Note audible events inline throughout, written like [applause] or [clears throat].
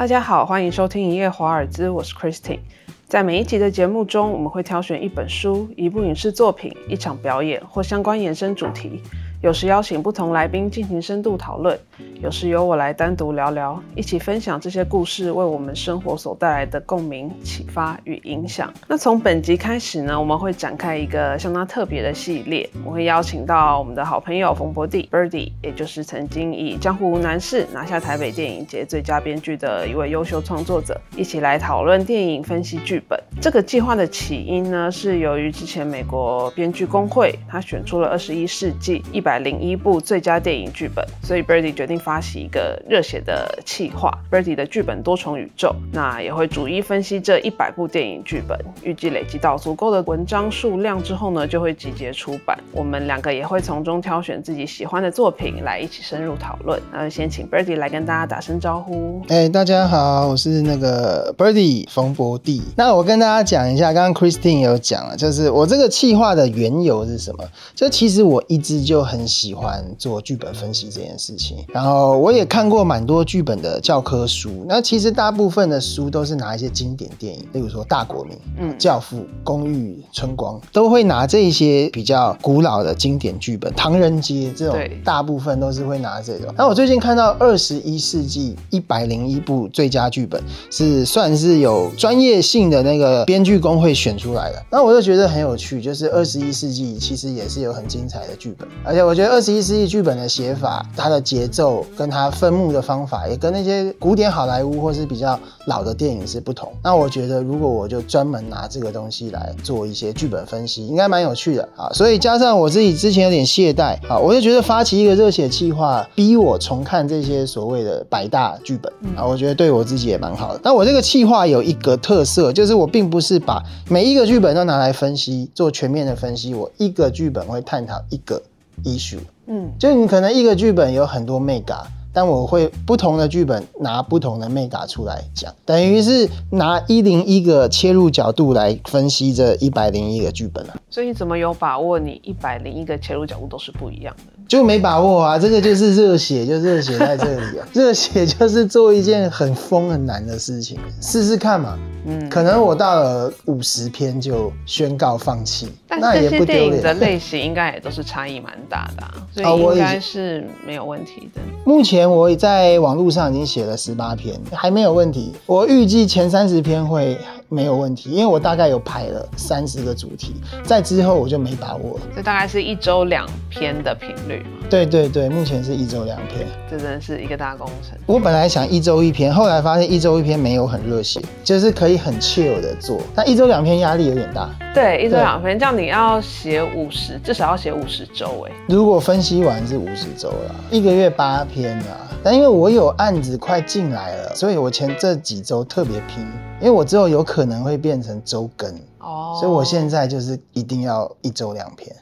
大家好，欢迎收听《一夜华尔兹》，我是 Christine。在每一集的节目中，我们会挑选一本书、一部影视作品、一场表演或相关延伸主题。有时邀请不同来宾进行深度讨论，有时由我来单独聊聊，一起分享这些故事为我们生活所带来的共鸣、启发与影响。那从本集开始呢，我们会展开一个相当特别的系列，我会邀请到我们的好朋友冯博弟 Birdy，也就是曾经以《江湖无难事》拿下台北电影节最佳编剧的一位优秀创作者，一起来讨论电影、分析剧本。这个计划的起因呢，是由于之前美国编剧工会他选出了二十一世纪一百。零一部最佳电影剧本，所以 Birdy 决定发发起一个热血的企划，Birdy 的剧本多重宇宙，那也会逐一分析这一百部电影剧本，预计累积到足够的文章数量之后呢，就会集结出版。我们两个也会从中挑选自己喜欢的作品来一起深入讨论。那先请 Birdy 来跟大家打声招呼。哎，大家好，我是那个 Birdy 冯博弟。那我跟大家讲一下，刚刚 Christine 有讲了，就是我这个企划的缘由是什么？就其实我一直就。很喜欢做剧本分析这件事情，然后我也看过蛮多剧本的教科书。那其实大部分的书都是拿一些经典电影，例如说《大国民》、嗯，《教父》、《公寓》、《春光》，都会拿这些比较古老的经典剧本，《唐人街》这种，大部分都是会拿这种。那我最近看到二十一世纪一百零一部最佳剧本，是算是有专业性的那个编剧工会选出来的。那我就觉得很有趣，就是二十一世纪其实也是有很精彩的剧本，而且我。我觉得二十一世纪剧本的写法，它的节奏跟它分幕的方法，也跟那些古典好莱坞或是比较老的电影是不同。那我觉得，如果我就专门拿这个东西来做一些剧本分析，应该蛮有趣的啊。所以加上我自己之前有点懈怠啊，我就觉得发起一个热血计划，逼我重看这些所谓的百大剧本啊，我觉得对我自己也蛮好的。但我这个计划有一个特色，就是我并不是把每一个剧本都拿来分析，做全面的。分析，我一个剧本会探讨一个。issue，嗯，就你可能一个剧本有很多 mega，但我会不同的剧本拿不同的 mega 出来讲，等于是拿一零一个切入角度来分析这一百零一个剧本啊。所以你怎么有把握你一百零一个切入角度都是不一样的？就没把握啊！这个就是热血，就热血在这里啊！[laughs] 热血就是做一件很疯很难的事情，试试看嘛。嗯，可能我到了五十篇就宣告放弃，那也不电影的类型应该也都是差异蛮大的，[laughs] 所以应该是没有问题的。目前我在网络上已经写了十八篇，还没有问题。我预计前三十篇会没有问题，因为我大概有排了三十个主题，在之后我就没把握了。这大概是一周两篇的频率对对对，目前是一周两篇，这真的是一个大工程。我本来想一周一篇，后来发现一周一篇没有很热血，就是可以。很 chill 的做，但一周两篇压力有点大。对，一周两篇，这样你要写五十，至少要写五十周哎。如果分析完是五十周了，一个月八篇啦。但因为我有案子快进来了，所以我前这几周特别拼，因为我之后有可能会变成周更哦，所以我现在就是一定要一周两篇。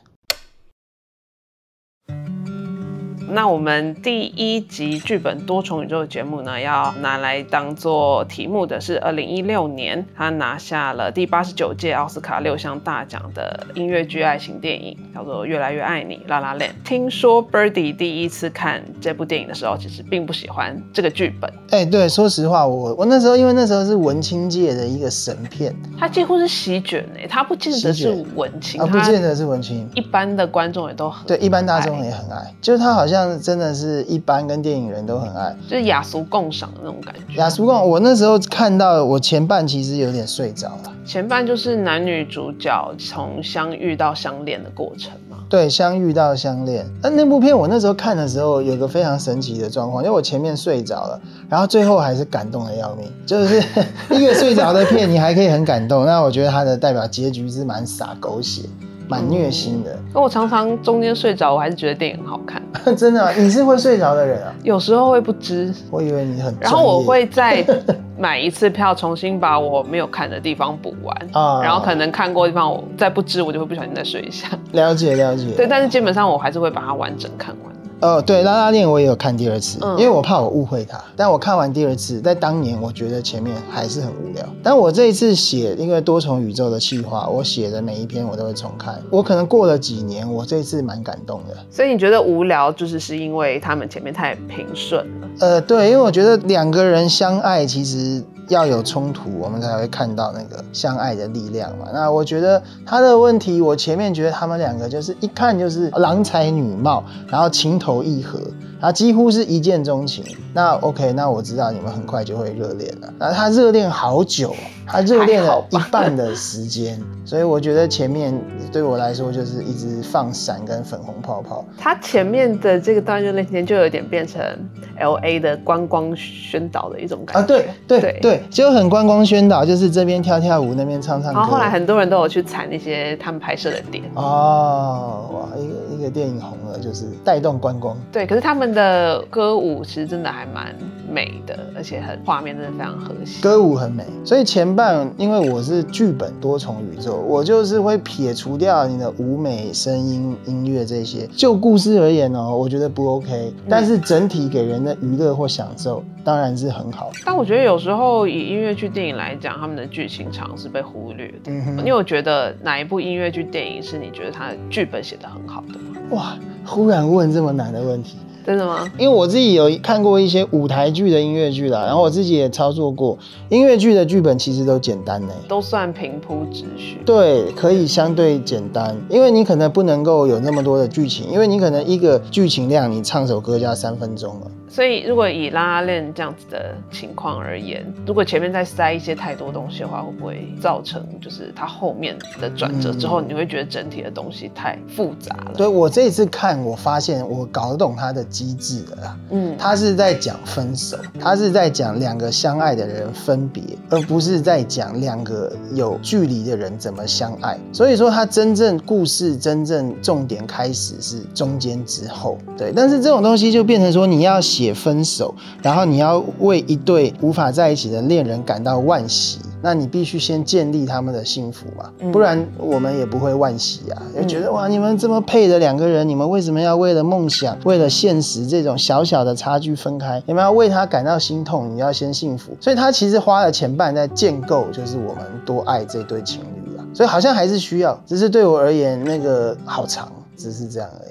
那我们第一集剧本多重宇宙的节目呢，要拿来当做题目的是二零一六年他拿下了第八十九届奥斯卡六项大奖的音乐剧爱情电影，叫做《越来越爱你》（La La Land）。听说 Birdy 第一次看这部电影的时候，其实并不喜欢这个剧本。哎，对，说实话，我我那时候因为那时候是文青界的一个神片，它几乎是席卷哎，它不见得是文青，啊，不见得是文青，一般的观众也都很对，一般大众也很爱，就是它好像。真的是一般跟电影人都很爱，就是雅俗共赏的那种感觉。雅俗共，我那时候看到我前半其实有点睡着了。前半就是男女主角从相遇到相恋的过程嘛。对，相遇到相恋。那那部片我那时候看的时候，有个非常神奇的状况，因为我前面睡着了，然后最后还是感动的要命。就是一个睡着的片，你还可以很感动。那我觉得它的代表结局是蛮洒狗血。蛮虐心的，那我常常中间睡着，我还是觉得电影很好看。[laughs] 真的，你是会睡着的人啊？有时候会不知。我以为你很……然后我会再 [laughs] 买一次票，重新把我没有看的地方补完啊。然后可能看过地方，我再不知，我就会不小心再睡一下。了解了解。对，但是基本上我还是会把它完整看完。哦，对，拉拉链我也有看第二次，嗯因为我怕我误会他。但我看完第二次，在当年我觉得前面还是很无聊。但我这一次写，因为多重宇宙的企划，我写的每一篇我都会重看。我可能过了几年，我这次蛮感动的。所以你觉得无聊，就是是因为他们前面太平顺了。呃，对，因为我觉得两个人相爱，其实要有冲突，我们才会看到那个相爱的力量嘛。那我觉得他的问题，我前面觉得他们两个就是一看就是郎才女貌，然后情投意合，然后几乎是一见钟情。那 OK，那我知道你们很快就会热恋了。那他热恋好久，他热恋了一半的时间，所以我觉得前面对我来说就是一直放闪跟粉红泡泡。他前面的这个段热恋期间，就有点变成 L A 的观光宣导的一种感觉。啊，对对对对，就很观光宣导，就是这边跳跳舞，那边唱唱歌。然后后来很多人都有去踩那些他们拍摄的点。哦，哇，一个一个电影红了，就是带动观光。对，可是他们的歌舞其实真的还蛮美的，而且很画面真的非常和谐。歌舞很美，所以前半因为我是剧本多重宇宙，我就是会撇除掉你的舞美、声音、音乐这些。就故事而言哦，我觉得不 OK，但是整体给人的娱乐或享受当然是很好。但我觉得有时候以音乐剧、电影来讲，他们的剧情常是被忽略的。嗯哼，你有觉得哪一部音乐剧、电影是你觉得它的剧本写得很好的吗？哇，忽然问这么难的问题。真的吗？因为我自己有看过一些舞台剧的音乐剧啦，然后我自己也操作过音乐剧的剧本，其实都简单呢。都算平铺直叙。对，可以相对简单，因为你可能不能够有那么多的剧情，因为你可能一个剧情量，你唱首歌就要三分钟了。所以如果以拉拉链这样子的情况而言，如果前面再塞一些太多东西的话，会不会造成就是它后面的转折之后，你会觉得整体的东西太复杂了？对我这一次看，我发现我搞得懂它的机制了啦。嗯，他是在讲分手，他是在讲两个相爱的人分别，而不是在讲两个有距离的人怎么相爱。所以说，他真正故事真正重点开始是中间之后，对。但是这种东西就变成说，你要写分手，然后你要为一对无法在一起的恋人感到惋惜。那你必须先建立他们的幸福嘛，嗯不然我们也不会惋惜啊，就觉得哇，你们这么配的两个人，你们为什么要为了梦想、为了现实这种小小的差距分开？你们要为他感到心痛，你要先幸福。所以他其实花了前半在建构，就是我们多爱这对情侣啊，所以好像还是需要，只是对我而言那个好长，只是这样而已。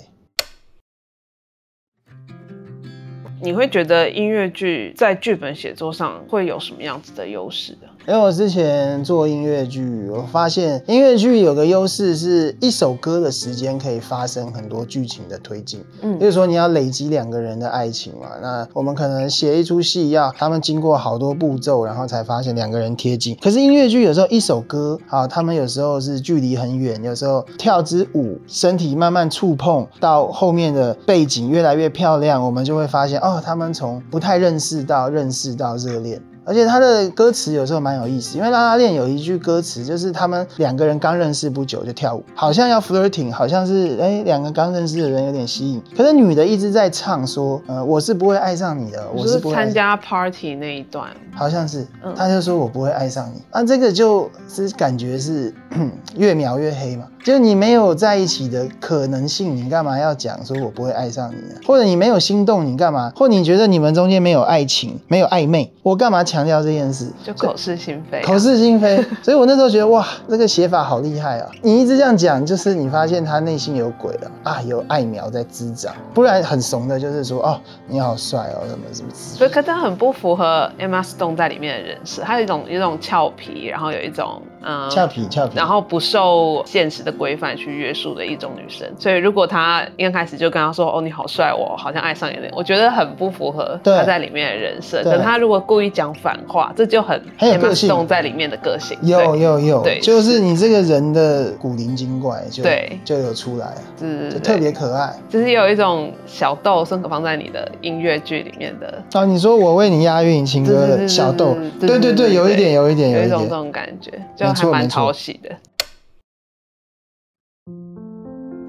你会觉得音乐剧在剧本写作上会有什么样子的优势的？因为我之前做音乐剧，我发现音乐剧有个优势是一首歌的时间可以发生很多剧情的推进。嗯比如说你要累积两个人的爱情嘛，那我们可能写一出戏要他们经过好多步骤，然后才发现两个人贴近。可是音乐剧有时候一首歌好，他们有时候是距离很远，有时候跳支舞，身体慢慢触碰到后面的背景越来越漂亮，我们就会发现哦，他们从不太认识到认识到热恋。而且他的歌词有时候蛮有意思，因为拉拉链有一句歌词，就是他们两个人刚认识不久就跳舞，好像要 flirting，好像是哎两个刚认识的人有点吸引。可是女的一直在唱说，呃，我是不会爱上你的，我是是不会参加 party 那一段，好像是嗯，他就说我不会爱上你，啊，这个就是感觉是 [clears throat] 越描越黑嘛，就是你没有在一起的可能性，你干嘛要讲说我不会爱上你呢？或者你没有心动，你干嘛？或你觉得你们中间没有爱情，没有暧昧，我干嘛强调这件事？就口是心非啊、口是心非，所以我那时候觉得哇，这个写法好厉害啊！你一直这样讲，就是你发现他内心有鬼了啊，有爱苗在滋长，不然很怂的，就是说哦，你好帅哦，什么什么所以，可是它很不符合 Emma Stone 在里面的人设，他有一种有一种俏皮，然后有一种嗯俏皮俏皮，然后不受现实的规范去约束的一种女生。所以，如果他一开始就跟他说：“哦，你好帅，我好像爱上你了。”我觉得很不符合对她在里面的人设。对可是她如果故意讲反话，这就很很有性。Stone 在里面的个性。有有有，对。就是你这个人的古灵精怪就对。就有出来，是就特别可爱。就是有一种小豆孙可放在你的音乐剧里面的啊，你说我为你押韵情歌的小豆，对对对对，有一点有一点一点，有一种这种感觉，就还蛮讨喜的。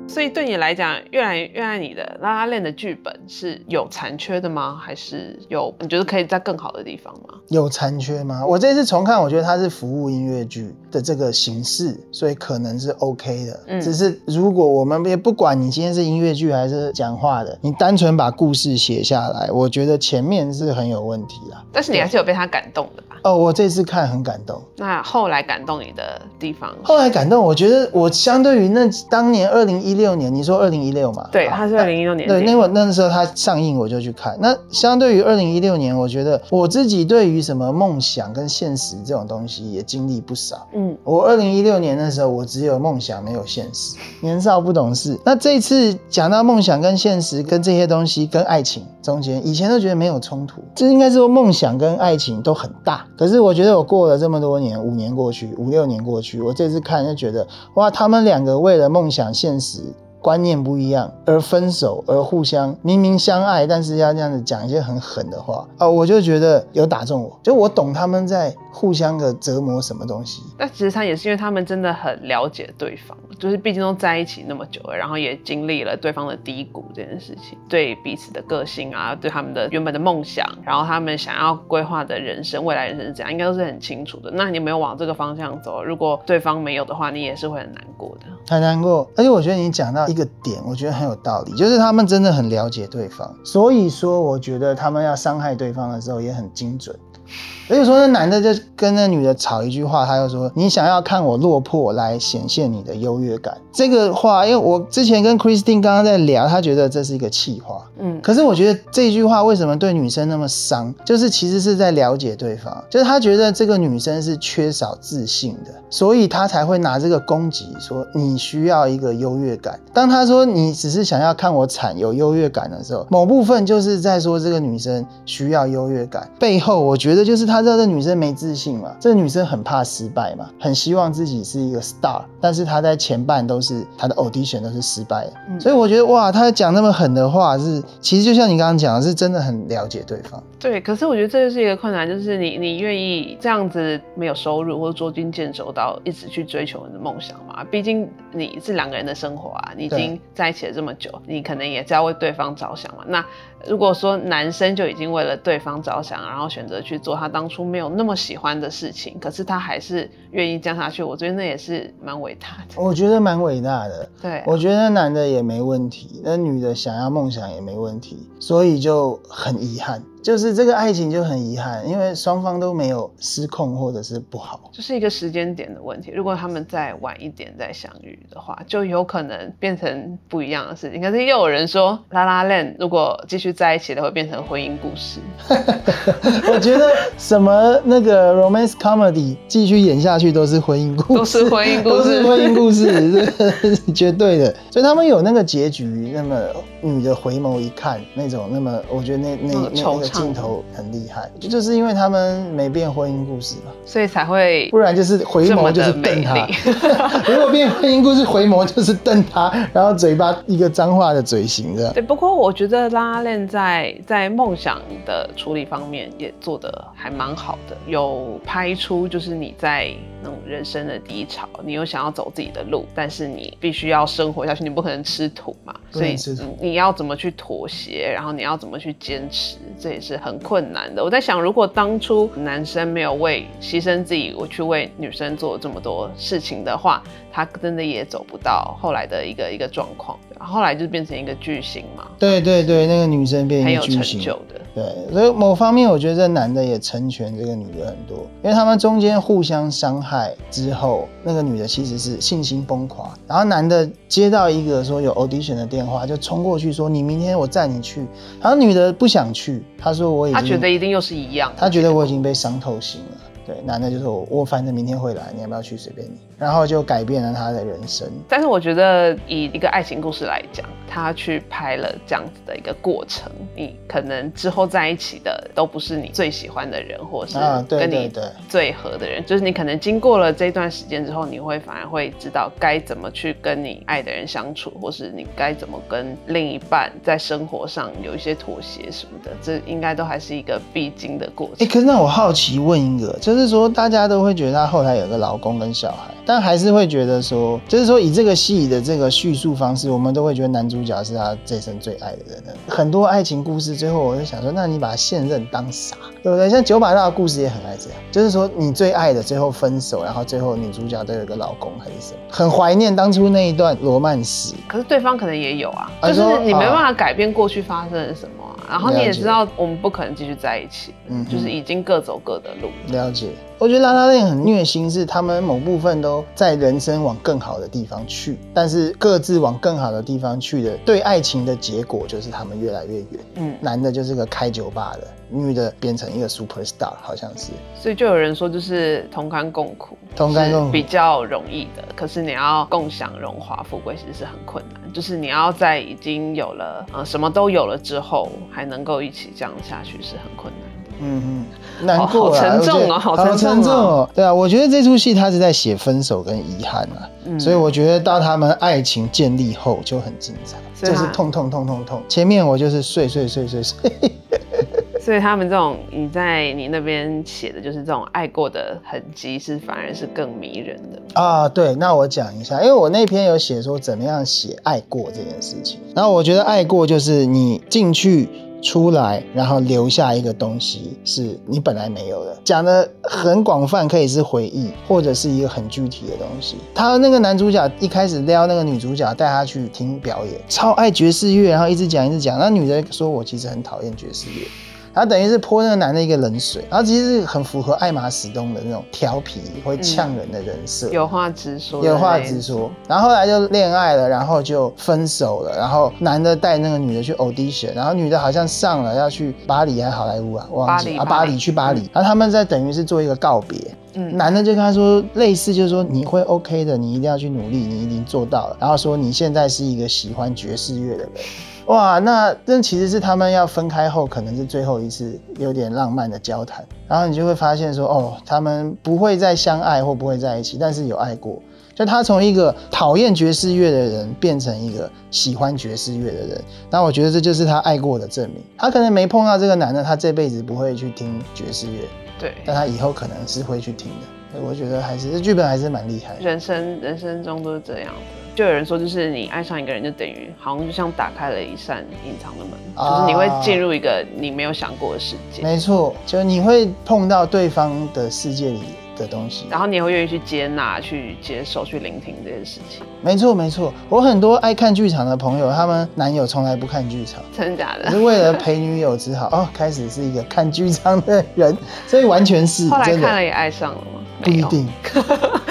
所以对你来讲，越来越爱你的拉拉链的剧本是有残缺的吗？还是有你觉得可以在更好的地方吗？有残缺吗？我这次重看，我觉得它是服务音乐剧的这个形式，所以可能是 OK 的。嗯只是如果我们也不管你今天是音乐剧还是讲话的，你单纯把故事写下来，我觉得前面是很有问题啦。但是你还是有被他感动的吧？哦，我这次看很感动。那后来感动你的地方，后来感动，我觉得我相对于那当年二零一六年，你说二零一六嘛？对，好他是二零一六年对，那会那时候它上映我就去看。那相对于二零一六年，我觉得我自己对于什么梦想跟现实这种东西也经历不少。嗯，我二零一六年的时候，我只有梦想没有现实，年少不懂事。那这次讲到梦想跟现实跟这些东西跟爱情中间，以前都觉得没有冲突，这应该是说梦想跟爱情都很大。可是我觉得我过了这么多年，五年过去，五六年过去，我这次看就觉得哇，他们两个为了梦想现实。观念不一样而分手，而互相明明相爱，但是要这样子讲一些很狠的话啊、我就觉得有打中我，就我懂他们在互相的折磨什么东西。但其实他也是因为他们真的很了解对方，就是毕竟都在一起那么久了，然后也经历了对方的低谷这件事情，对彼此的个性啊，对他们的原本的梦想，然后他们想要规划的人生，未来人生是怎样，应该都是很清楚的。那你没有往这个方向走，如果对方没有的话，你也是会很难过的。很难过，而且我觉得你讲到一个点，我觉得很有道理，就是他们真的很了解对方，所以说我觉得他们要伤害对方的时候也很精准。所以说，那男的就跟那女的吵一句话，他就说：“你想要看我落魄来显现你的优越感。”这个话，因为我之前跟 Christine 刚刚在聊，他觉得这是一个气话。嗯，可是我觉得这句话为什么对女生那么伤，就是其实是在了解对方，就是他觉得这个女生是缺少自信的，所以他才会拿这个攻击说你需要一个优越感。当他说你只是想要看我惨有优越感的时候，某部分就是在说这个女生需要优越感，背后我觉得就是他知道这女生没自信嘛，这女生很怕失败嘛，很希望自己是一个 star，但是她在前半都是她的 audition 都是失败的，嗯所以我觉得哇，他讲那么狠的话是，其实就像你刚刚讲的，是真的很了解对方。对，可是我觉得这就是一个困难，就是你你愿意这样子没有收入或者捉襟见肘到一直去追求你的梦想嘛？毕竟你是两个人的生活啊，你已经在一起了这么久，你可能也是要为对方着想嘛。那如果说男生就已经为了对方着想，然后选择去做他当初没有那么喜欢的事情，可是他还是愿意这样下去，我觉得那也是蛮伟大的。我觉得蛮伟大的。对，我觉得那男的也没问题，那女的想要梦想也没问题，所以就很遗憾，就是这个爱情就很遗憾，因为双方都没有失控或者是不好。就是一个时间点的问题。如果他们再晚一点再相遇的话，就有可能变成不一样的事情。可是又有人说，拉拉链如果继续在一起的，会变成婚姻故事。[laughs] 我觉得什么那个 romance comedy 继续演下去都是婚姻故事，都是婚姻故事都是婚姻故事，[laughs] 绝对的。所以他们有那个结局，那么女的回眸一看，那种那么，我觉得那那那镜头很厉害，就就是因为他们没变婚姻故事嘛。所以才会不然就是回眸就是瞪他。[laughs] 如果变婚姻故事，回眸就是瞪他，然后嘴巴一个脏话的嘴型这样。对，不过我觉得拉拉链在在梦想的处理方面也做得还蛮好的，有拍出就是你在那种人生的低潮，你又想要走自己的路，但是你必须要生活下去，你不可能吃土嘛，所以你要怎么去妥协，然后你要怎么去坚持，这也是很困难的。我在想，如果当初男生没有为牺牲自己，我去为女生做这么多事情的话，他真的也走不到后来的一个一个状况。后来就变成一个巨星嘛，对对对，那个女生变很有成一个巨星。就的。对，所以某方面我觉得这男的也成全这个女的很多，因为他们中间互相伤害之后，那个女的其实是信心崩垮，然后男的接到一个说有 audition 的电话，就冲过去说你明天我载你去，然后女的不想去，她说我已经，他觉得一定又是一样的，她觉得我已经被伤透心了。对，男的就说我我反正明天会来，你要不要去随便你，然后就改变了他的人生。但是我觉得以一个爱情故事来讲，他去拍了这样子的一个过程，你可能之后在一起的都不是你最喜欢的人，或是跟你最合的人，就是你可能经过了这段时间之后，你会反而会知道该怎么去跟你爱的人相处，或是你该怎么跟另一半在生活上有一些妥协什么的，这应该都还是一个必经的过程哎、程。可是那我好奇问一个，就是就是说大家都会觉得他后来有个老公跟小孩，但还是会觉得说，就是说以这个戏的这个叙述方式，我们都会觉得男主角是他这生最爱的人。很多爱情故事最后我就想说，那你把现任当傻，对不对？像九把刀的故事也很爱这样，就是说你最爱的最后分手，然后最后女主角都有个老公还是什么，很怀念当初那一段罗曼史。可是对方可能也有啊，就是你没办法改变过去发生了什么。然后你也知道，我们不可能继续在一起，嗯，就是已经各走各的路。了解，我觉得拉拉链很虐心，是他们某部分都在人生往更好的地方去，但是各自往更好的地方去的，对爱情的结果就是他们越来越远。嗯，男的就是个开酒吧的，女的变成一个 super star，好像是。所以就有人说，就是同甘共苦，同甘共苦比较容易的，可是你要共享荣华富贵，其实是很困难。就是你要在已经有了呃什么都有了之后，还能够一起这样下去是很困难的。嗯嗯，难过好沉重啊，好沉重哦。对啊，我觉得这出戏他是在写分手跟遗憾啊，所以我觉得到他们爱情建立后就很精彩，就是痛痛痛痛痛。前面我就是睡睡睡睡睡。[laughs] 所以他们这种你在你那边写的就是这种爱过的痕迹，是反而是更迷人的啊。对，那我讲一下，因为我那篇有写说怎么样写爱过这件事情。然后我觉得爱过就是你进去出来，然后留下一个东西是你本来没有的。讲的很广泛，可以是回忆，或者是一个很具体的东西。他那个男主角一开始撩那个女主角，带她去听表演，超爱爵士乐，然后一直讲一直讲。那女的说：“我其实很讨厌爵士乐。”他等于是泼那个男的一个冷水，然后其实是很符合艾玛史东的那种调皮会呛人的人设，有话直说，有话直说。然后后来就恋爱了，然后就分手了。然后男的带那个女的去 audition，然后女的好像上了要去巴黎还是好莱坞啊？忘记啊，巴黎去巴黎。然后他们在等于是做一个告别。嗯，男的就跟他说类似，就是说你会 OK 的，你一定要去努力，你一定做到了。然后说你现在是一个喜欢爵士乐的人。哇，那这其实是他们要分开后，可能是最后一次有点浪漫的交谈，然后你就会发现说，哦，他们不会再相爱或不会在一起，但是有爱过。就他从一个讨厌爵士乐的人变成一个喜欢爵士乐的人，那我觉得这就是他爱过的证明。他可能没碰到这个男的，他这辈子不会去听爵士乐，对，但他以后可能是会去听的。我觉得还是这剧本还是蛮厉害。人生人生中都是这样子。就有人说，就是你爱上一个人，就等于好像就像打开了一扇隐藏的门，就是你会进入一个你没有想过的世界。没错，就你会碰到对方的世界里的东西，然后你也会愿意去接纳、去接受、去聆听这件事情。没错，没错。我很多爱看剧场的朋友，他们男友从来不看剧场，[laughs] 真的假的？是为了陪女友，只好哦，开始是一个看剧场的人，所以完全是。[laughs] 后来看了也爱上了吗？不一定，不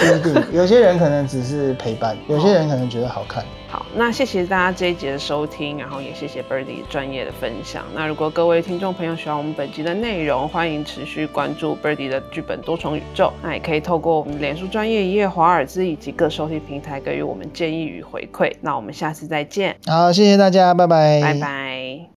一定。[laughs] 有些人可能只是陪伴，有些人可能觉得好看。好，那谢谢大家这一集的收听，然后也谢谢 Birdy 专业的分享。那如果各位听众朋友喜欢我们本集的内容，欢迎持续关注 Birdy 的剧本多重宇宙。那也可以透过我们脸书专业一夜华尔兹以及各收听平台给予我们建议与回馈。那我们下次再见。好，谢谢大家，拜拜，拜拜。